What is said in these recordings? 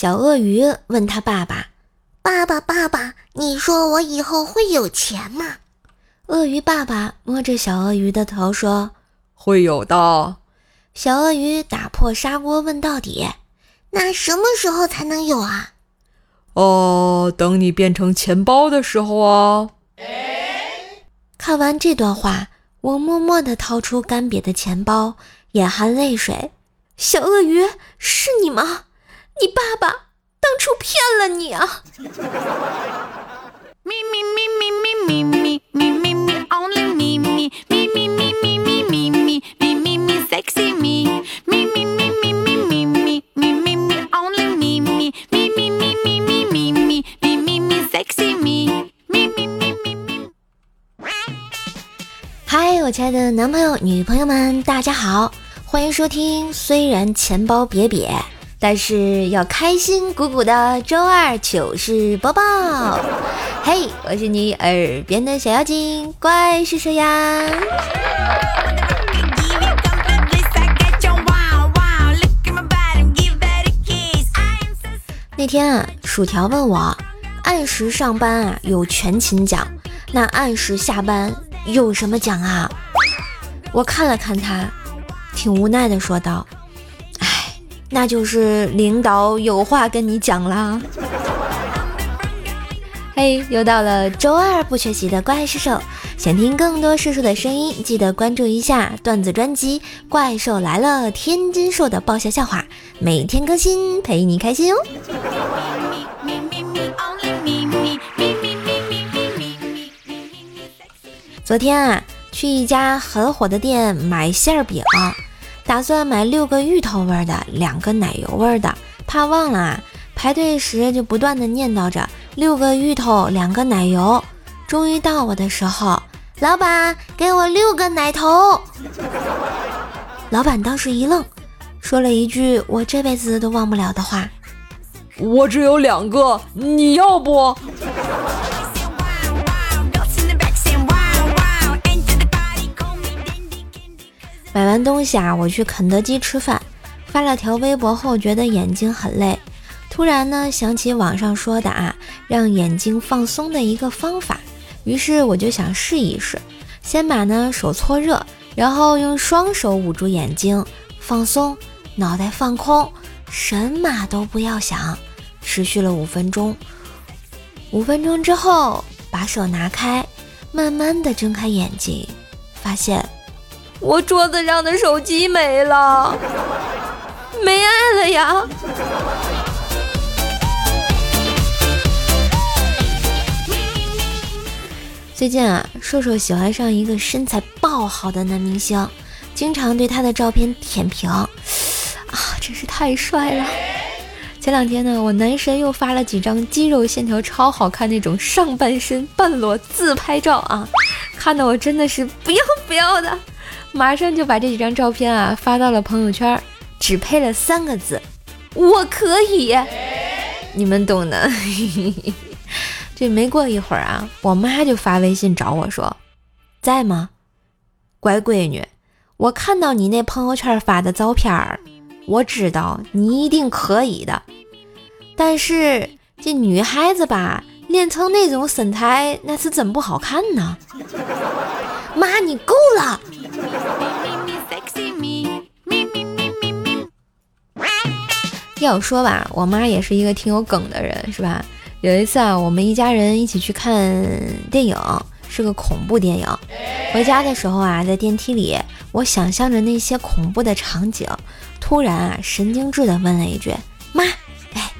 小鳄鱼问他爸爸：“爸爸，爸爸，你说我以后会有钱吗？”鳄鱼爸爸摸着小鳄鱼的头说：“会有的。”小鳄鱼打破砂锅问到底：“那什么时候才能有啊？”“哦，等你变成钱包的时候啊。”看完这段话，我默默地掏出干瘪的钱包，眼含泪水。小鳄鱼，是你吗？你爸爸当初骗了你啊！咪咪咪咪咪咪咪咪咪咪，Only 咪咪咪咪咪咪咪咪咪咪咪，Sexy 咪咪咪咪咪咪咪咪咪咪咪，Only 咪咪咪咪咪咪咪咪咪咪咪，Sexy 咪咪咪咪咪嗨，我亲爱的男朋友、女朋友们，大家好，欢迎收听。虽然钱包瘪瘪。但是要开心鼓鼓的周二糗事播报，嘿，我是你耳边的小妖精，怪是谁呀？那天啊，薯条问我，按时上班啊有全勤奖，那按时下班有什么奖啊？我看了看他，挺无奈的说道。那就是领导有话跟你讲啦。嘿，又到了周二不学习的怪兽手，想听更多叔叔的声音，记得关注一下段子专辑《怪兽来了》，天津兽的爆笑笑话，每天更新，陪你开心哦。昨天啊，去一家很火的店买馅饼。打算买六个芋头味的，两个奶油味的，怕忘了啊！排队时就不断的念叨着六个芋头，两个奶油。终于到我的时候，老板给我六个奶头。老板当时一愣，说了一句我这辈子都忘不了的话：“我只有两个，你要不？”买完东西啊，我去肯德基吃饭，发了条微博后觉得眼睛很累，突然呢想起网上说的啊，让眼睛放松的一个方法，于是我就想试一试，先把呢手搓热，然后用双手捂住眼睛放松，脑袋放空，什么都不要想，持续了五分钟，五分钟之后把手拿开，慢慢的睁开眼睛，发现。我桌子上的手机没了，没爱了呀！最近啊，瘦瘦喜欢上一个身材爆好的男明星，经常对他的照片舔屏，啊，真是太帅了！前两天呢，我男神又发了几张肌肉线条超好看那种上半身半裸自拍照啊，看得我真的是不要不要的。马上就把这几张照片啊发到了朋友圈，只配了三个字：我可以。你们懂的。这没过一会儿啊，我妈就发微信找我说：“在吗？乖闺女，我看到你那朋友圈发的照片儿，我知道你一定可以的。但是这女孩子吧，练成那种身材，那是真不好看呢。妈，你够了。” 要说吧，我妈也是一个挺有梗的人，是吧？有一次啊，我们一家人一起去看电影，是个恐怖电影。回家的时候啊，在电梯里，我想象着那些恐怖的场景，突然啊，神经质的问了一句：“妈，哎，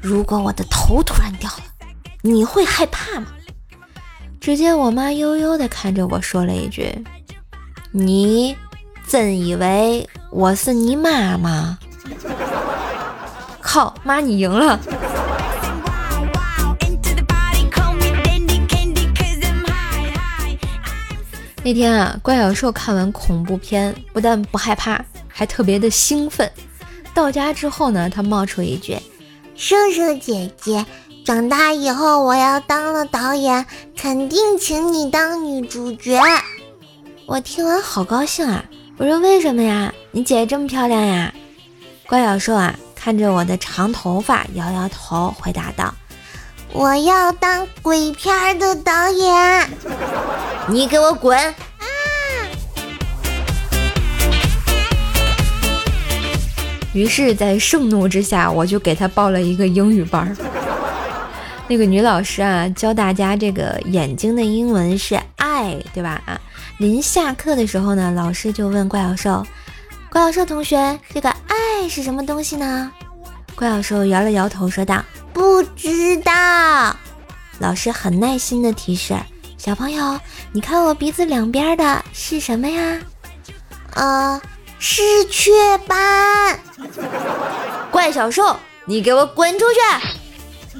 如果我的头突然掉了，你会害怕吗？”只见我妈悠悠的看着我说了一句：“你真以为我是你妈吗？”靠妈，你赢了！那天啊，怪小兽看完恐怖片，不但不害怕，还特别的兴奋。到家之后呢，他冒出一句：“叔叔姐姐，长大以后我要当了导演，肯定请你当女主角。”我听完好高兴啊！我说：“为什么呀？你姐姐这么漂亮呀？”怪小兽啊。看着我的长头发，摇摇头，回答道：“我要当鬼片的导演。”你给我滚！于是，在盛怒之下，我就给他报了一个英语班儿。那个女老师啊，教大家这个眼睛的英文是 eye，对吧？啊，临下课的时候呢，老师就问怪小兽：“怪小兽同学，这个爱是什么东西呢？”怪小兽摇了摇头，说道：“不知道。”老师很耐心的提示：“小朋友，你看我鼻子两边的是什么呀？”呃。是雀斑，怪小兽，你给我滚出去！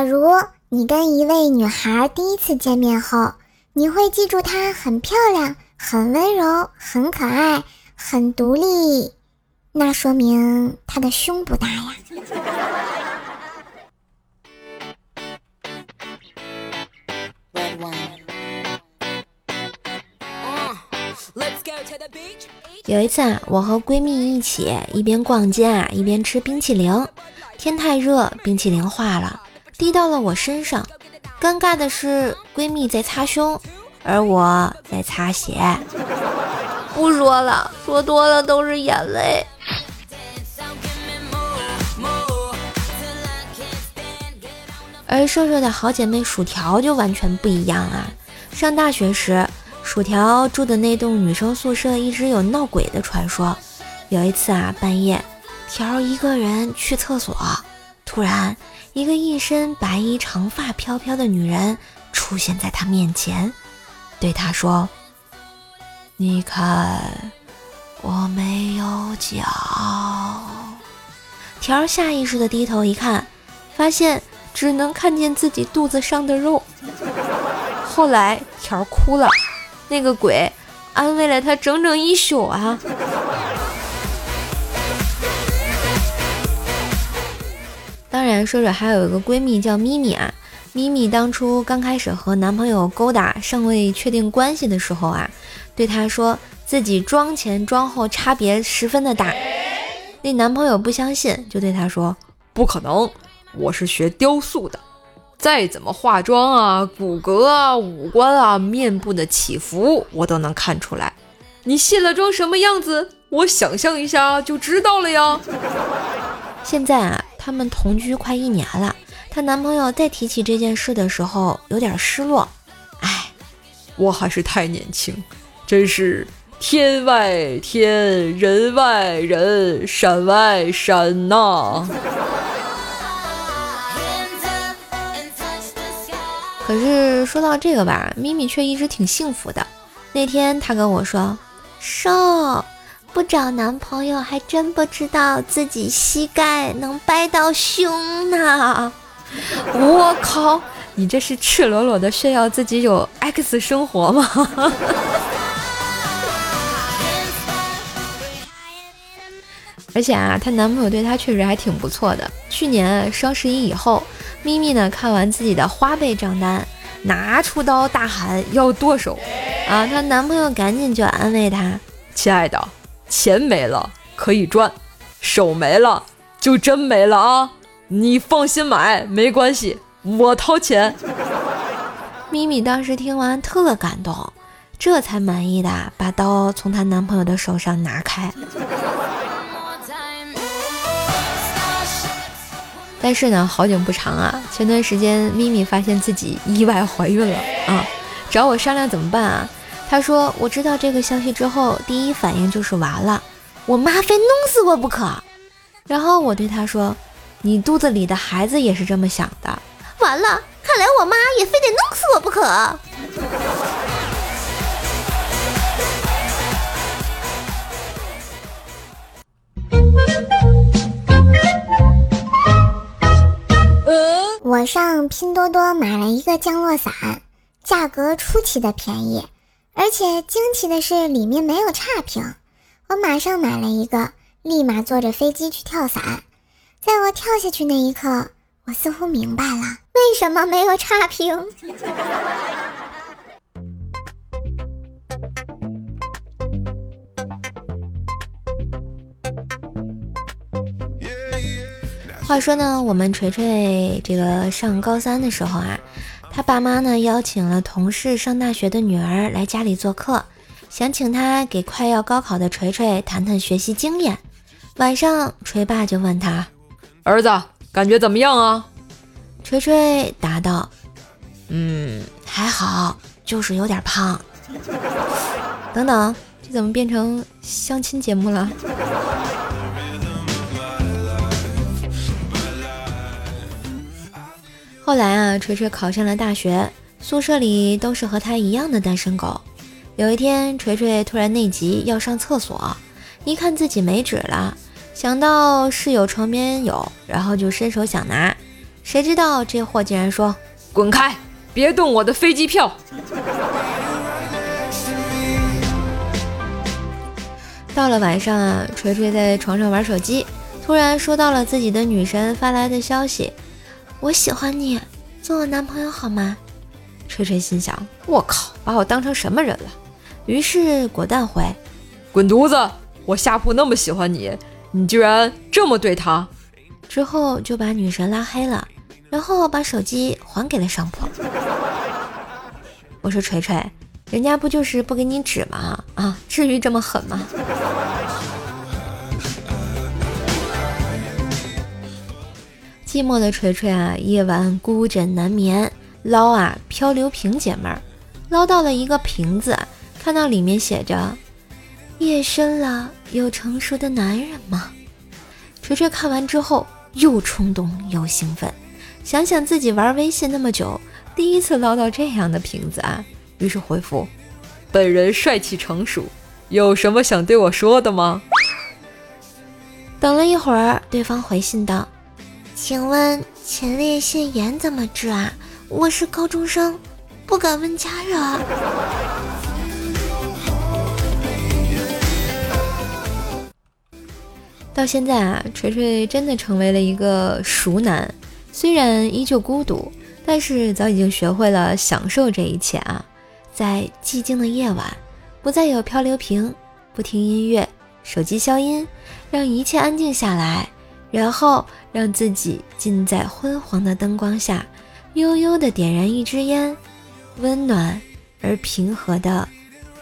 假如你跟一位女孩第一次见面后，你会记住她很漂亮、很温柔、很可爱、很独立，那说明她的胸不大呀。有一次啊，我和闺蜜一起一边逛街啊，一边吃冰淇淋。天太热，冰淇淋化了，滴到了我身上。尴尬的是，闺蜜在擦胸，而我在擦鞋。不说了，说多了都是眼泪。而瘦瘦的好姐妹薯条就完全不一样啊！上大学时。薯条住的那栋女生宿舍一直有闹鬼的传说。有一次啊，半夜，条一个人去厕所，突然一个一身白衣、长发飘飘的女人出现在他面前，对他说：“你看，我没有脚。”条下意识的低头一看，发现只能看见自己肚子上的肉。后来条哭了。那个鬼安慰了他整整一宿啊！当然，说说还有一个闺蜜叫咪咪啊。咪咪当初刚开始和男朋友勾搭，尚未确定关系的时候啊，对他说自己妆前妆后差别十分的大。那男朋友不相信，就对他说：“不可能，我是学雕塑的。”再怎么化妆啊，骨骼啊，五官啊，面部的起伏，我都能看出来。你卸了妆什么样子？我想象一下就知道了呀。现在啊，他们同居快一年了，她男朋友再提起这件事的时候，有点失落。哎，我还是太年轻，真是天外天，人外人，山外山呐。可是说到这个吧，咪咪却一直挺幸福的。那天她跟我说：“瘦，不找男朋友还真不知道自己膝盖能掰到胸呢。”我靠，你这是赤裸裸的炫耀自己有 X 生活吗？而且啊，她男朋友对她确实还挺不错的。去年双十一以后。咪咪呢？看完自己的花呗账单，拿出刀大喊要剁手啊！她男朋友赶紧就安慰她：“亲爱的，钱没了可以赚，手没了就真没了啊！你放心买，没关系，我掏钱。”咪咪当时听完特感动，这才满意的把刀从她男朋友的手上拿开。但是呢，好景不长啊！前段时间咪咪发现自己意外怀孕了啊，找我商量怎么办啊？她说：“我知道这个消息之后，第一反应就是完了，我妈非弄死我不可。”然后我对他说：“你肚子里的孩子也是这么想的。”完了，看来我妈也非得弄死我不可。我上拼多多买了一个降落伞，价格出奇的便宜，而且惊奇的是里面没有差评。我马上买了一个，立马坐着飞机去跳伞。在我跳下去那一刻，我似乎明白了为什么没有差评。话说呢，我们锤锤这个上高三的时候啊，他爸妈呢邀请了同事上大学的女儿来家里做客，想请他给快要高考的锤锤谈谈学习经验。晚上，锤爸就问他：“儿子，感觉怎么样啊？”锤锤答道：“嗯，还好，就是有点胖。”等等，这怎么变成相亲节目了？后来啊，锤锤考上了大学，宿舍里都是和他一样的单身狗。有一天，锤锤突然内急要上厕所，一看自己没纸了，想到室友床边有，然后就伸手想拿，谁知道这货竟然说：“滚开，别动我的飞机票！” 到了晚上啊，锤锤在床上玩手机，突然收到了自己的女神发来的消息。我喜欢你，做我男朋友好吗？锤锤心想：我靠，把我当成什么人了？于是果断回：滚犊子！我下铺那么喜欢你，你居然这么对他！之后就把女神拉黑了，然后把手机还给了上铺。我说锤锤，人家不就是不给你纸吗？啊，至于这么狠吗？寂寞的锤锤啊，夜晚孤枕难眠，捞啊漂流瓶解闷儿，捞到了一个瓶子，看到里面写着“夜深了，有成熟的男人吗？”锤锤看完之后又冲动又兴奋，想想自己玩微信那么久，第一次捞到这样的瓶子啊，于是回复：“本人帅气成熟，有什么想对我说的吗？”等了一会儿，对方回信道。请问前列腺炎怎么治啊？我是高中生，不敢问家人。到现在啊，锤锤真的成为了一个熟男，虽然依旧孤独，但是早已经学会了享受这一切啊。在寂静的夜晚，不再有漂流瓶，不听音乐，手机消音，让一切安静下来。然后让自己浸在昏黄的灯光下，悠悠地点燃一支烟，温暖而平和的，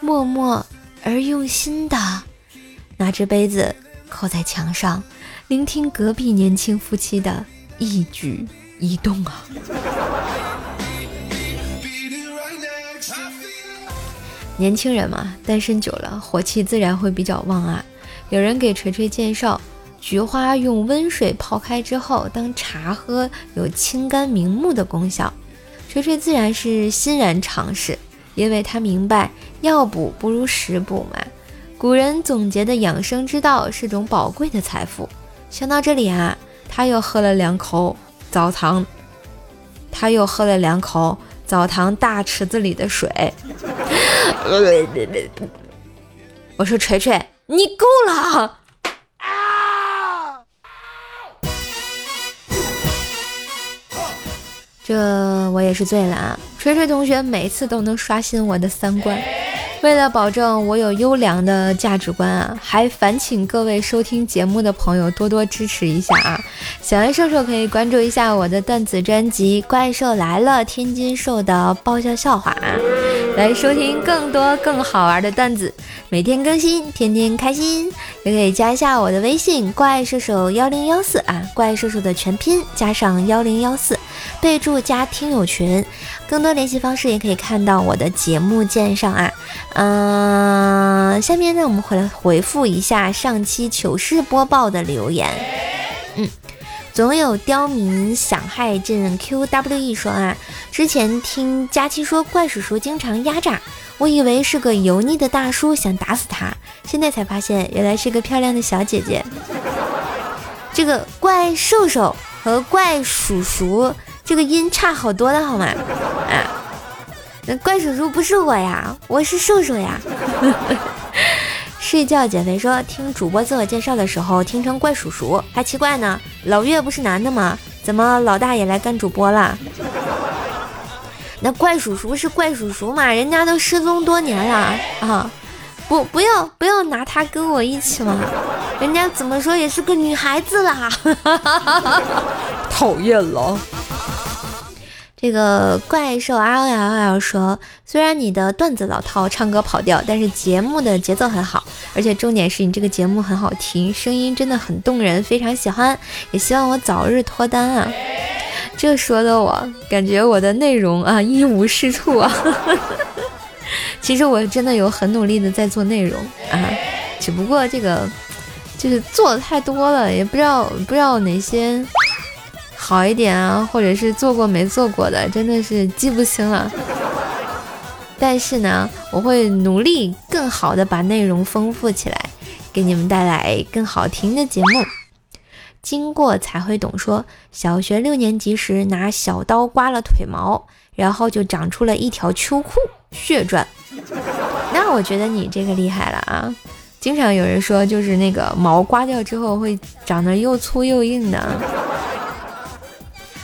默默而用心的，拿着杯子扣在墙上，聆听隔壁年轻夫妻的一举一动啊！年轻人嘛，单身久了，火气自然会比较旺啊。有人给锤锤介绍。菊花用温水泡开之后当茶喝，有清肝明目的功效。锤锤自然是欣然尝试，因为他明白药补不如食补嘛。古人总结的养生之道是种宝贵的财富。想到这里啊，他又喝了两口澡堂，他又喝了两口澡堂大池子里的水。我说锤锤，你够了。这我也是醉了啊！锤锤同学每次都能刷新我的三观。为了保证我有优良的价值观啊，还烦请各位收听节目的朋友多多支持一下啊！喜欢瘦瘦可以关注一下我的段子专辑《怪兽来了》，天津兽的爆笑笑话啊，来收听更多更好玩的段子，每天更新，天天开心。也可以加一下我的微信“怪兽兽幺零幺四”啊，怪兽兽的全拼加上幺零幺四，备注加听友群。更多联系方式也可以看到我的节目键上啊。嗯，下面呢，我们回来回复一下上期糗事播报的留言。嗯，总有刁民想害朕 QWE 说啊，之前听佳期说怪叔叔经常压榨，我以为是个油腻的大叔想打死他，现在才发现原来是个漂亮的小姐姐。这个怪兽兽和怪叔叔。这个音差好多的好吗？啊，那怪叔叔不是我呀，我是瘦瘦呀。睡觉减肥说听主播自我介绍的时候听成怪叔叔，还奇怪呢。老岳不是男的吗？怎么老大也来干主播了？那怪叔叔是怪叔叔嘛，人家都失踪多年了啊！不，不要不要拿他跟我一起嘛，人家怎么说也是个女孩子啦！讨厌了。这个怪兽 L L L 说，虽然你的段子老套，唱歌跑调，但是节目的节奏很好，而且重点是你这个节目很好听，声音真的很动人，非常喜欢，也希望我早日脱单啊！这说的我感觉我的内容啊一无是处啊。其实我真的有很努力的在做内容啊，只不过这个就是做的太多了，也不知道不知道哪些好一点啊，或者是做过没做过的，真的是记不清了。但是呢，我会努力更好的把内容丰富起来，给你们带来更好听的节目。经过才会懂。说小学六年级时拿小刀刮了腿毛，然后就长出了一条秋裤，血赚。那我觉得你这个厉害了啊！经常有人说，就是那个毛刮掉之后会长得又粗又硬的。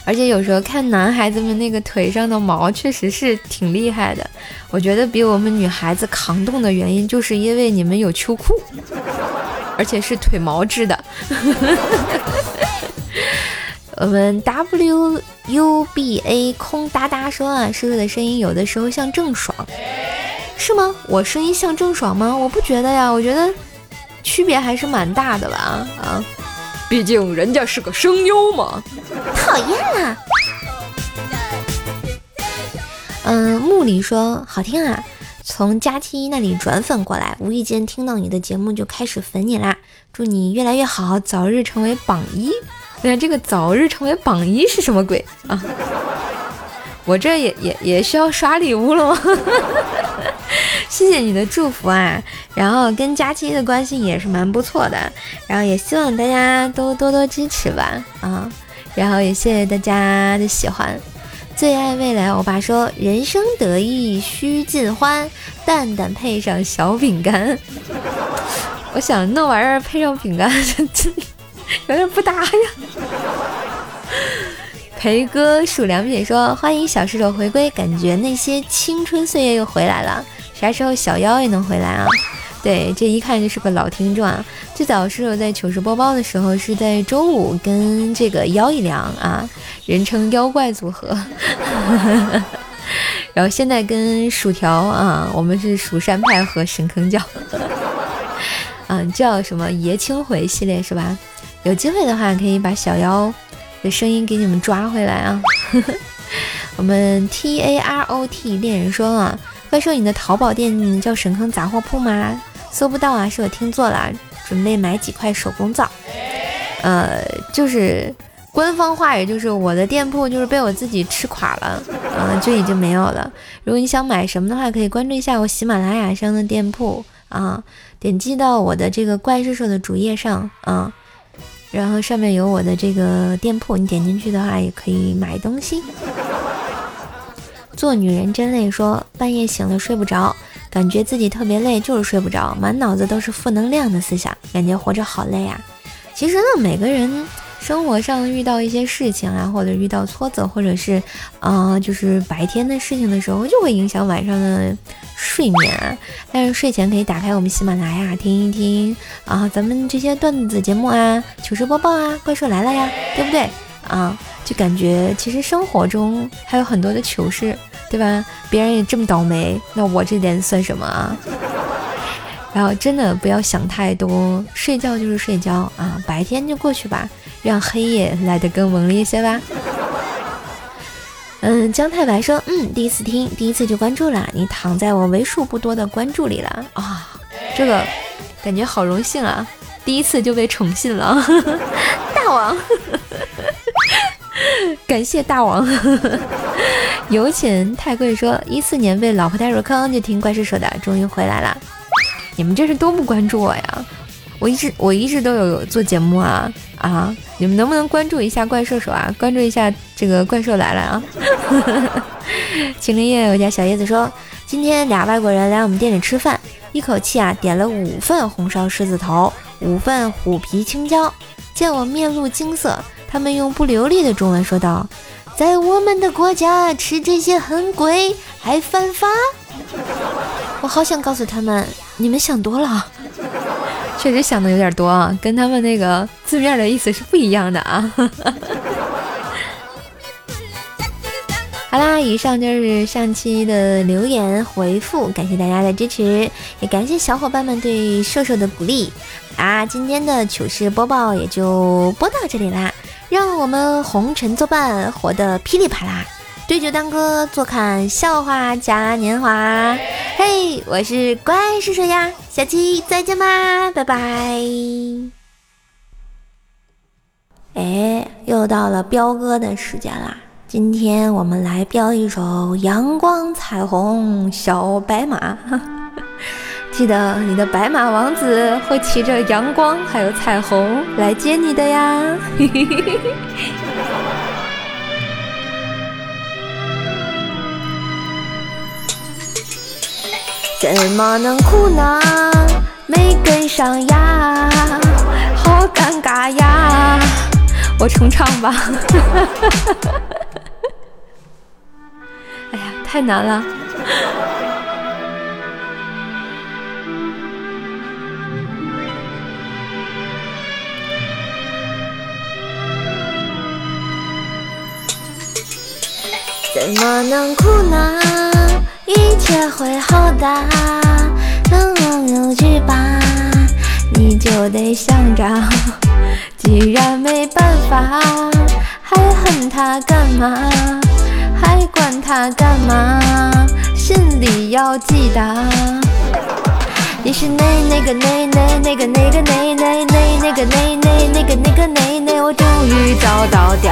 而且有时候看男孩子们那个腿上的毛，确实是挺厉害的。我觉得比我们女孩子扛冻的原因，就是因为你们有秋裤。而且是腿毛制的。我们 W U B A 空哒哒说啊，叔叔的声音有的时候像郑爽，是吗？我声音像郑爽吗？我不觉得呀，我觉得区别还是蛮大的吧。啊，毕竟人家是个声优嘛。讨厌啊。嗯，木里说好听啊。从佳期那里转粉过来，无意间听到你的节目就开始粉你啦！祝你越来越好，早日成为榜一。那这个早日成为榜一是什么鬼啊？我这也也也需要刷礼物了吗？谢谢你的祝福啊！然后跟佳期的关系也是蛮不错的，然后也希望大家都多多支持吧啊！然后也谢谢大家的喜欢。最爱未来，欧巴说：“人生得意须尽欢，蛋蛋配上小饼干。”我想那玩意儿配上饼干，有点不搭呀。裴哥数两笔说：“欢迎小射手回归，感觉那些青春岁月又回来了。啥时候小妖也能回来啊？”对，这一看就是个老听众啊！最早是我在糗事播报的时候，是在周五跟这个妖一良啊，人称妖怪组合。然后现在跟薯条啊，我们是蜀山派和神坑教，嗯，叫什么爷青回系列是吧？有机会的话，可以把小妖的声音给你们抓回来啊！我们 T A R O T 恋人说啊，怪兽，你的淘宝店叫神坑杂货铺吗？搜不到啊，是我听错了，准备买几块手工皂。呃，就是官方话，也就是我的店铺就是被我自己吃垮了，嗯，就已经没有了。如果你想买什么的话，可以关注一下我喜马拉雅上的店铺啊，点击到我的这个怪兽兽的主页上啊，然后上面有我的这个店铺，你点进去的话也可以买东西。做女人真累，说半夜醒了睡不着。感觉自己特别累，就是睡不着，满脑子都是负能量的思想，感觉活着好累啊。其实呢，每个人生活上遇到一些事情啊，或者遇到挫折，或者是啊，就是白天的事情的时候，就会影响晚上的睡眠。但是睡前可以打开我们喜马拉雅听一听啊，咱们这些段子节目啊，糗事播报啊，怪兽来了呀，对不对啊？就感觉其实生活中还有很多的糗事。对吧？别人也这么倒霉，那我这点算什么啊？然后真的不要想太多，睡觉就是睡觉啊，白天就过去吧，让黑夜来得更猛烈一些吧。嗯，姜太白说，嗯，第一次听，第一次就关注了，你躺在我为数不多的关注里了啊，这个感觉好荣幸啊，第一次就被宠幸了，大王。感谢大王，有请太贵。说一四年被老婆带入坑，就听怪兽说的，终于回来了。你们这是都不关注我呀？我一直我一直都有做节目啊啊！你们能不能关注一下怪兽手啊？关注一下这个怪兽来了啊！青林叶，我家小叶子说，今天俩外国人来我们店里吃饭，一口气啊点了五份红烧狮子头，五份虎皮青椒。见我面露惊色，他们用不流利的中文说道：“在我们的国家吃这些很贵，还犯法。”我好想告诉他们，你们想多了，确实想的有点多啊，跟他们那个字面的意思是不一样的啊。好啦，以上就是上期的留言回复，感谢大家的支持，也感谢小伙伴们对瘦瘦的鼓励啊！今天的糗事播报也就播到这里啦，让我们红尘作伴，活得噼里啪啦，对酒当歌，坐看笑话嘉年华。嘿，我是怪叔叔呀，下期再见吧，拜拜。哎，又到了彪哥的时间啦。今天我们来飙一首《阳光彩虹小白马》，记得你的白马王子会骑着阳光还有彩虹来接你的呀！怎么能哭呢？没跟上呀，好尴尬呀！我重唱吧。哎呀太难了。怎么能哭呢？一切会好的，能忘忧去吧，你就得想着。既然没办法，还恨他干嘛？还管他干嘛？心里要记得，你是那那个那那那个那个那那那那个那那那个那个那那，我终于找到调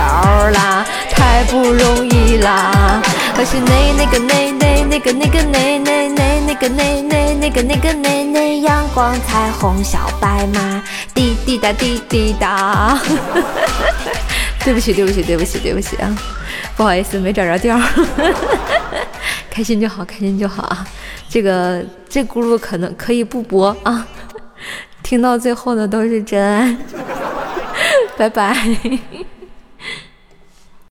啦，太不容易啦！我是那那个那那那个那个那那那那个那那那个那个那那阳光彩虹小白马，滴滴答滴滴答。对不起，对不起，对不起，对不起啊！不好意思，没找着调，开心就好，开心就好啊！这个这咕噜可能可以不播啊，听到最后的都是真爱，拜拜。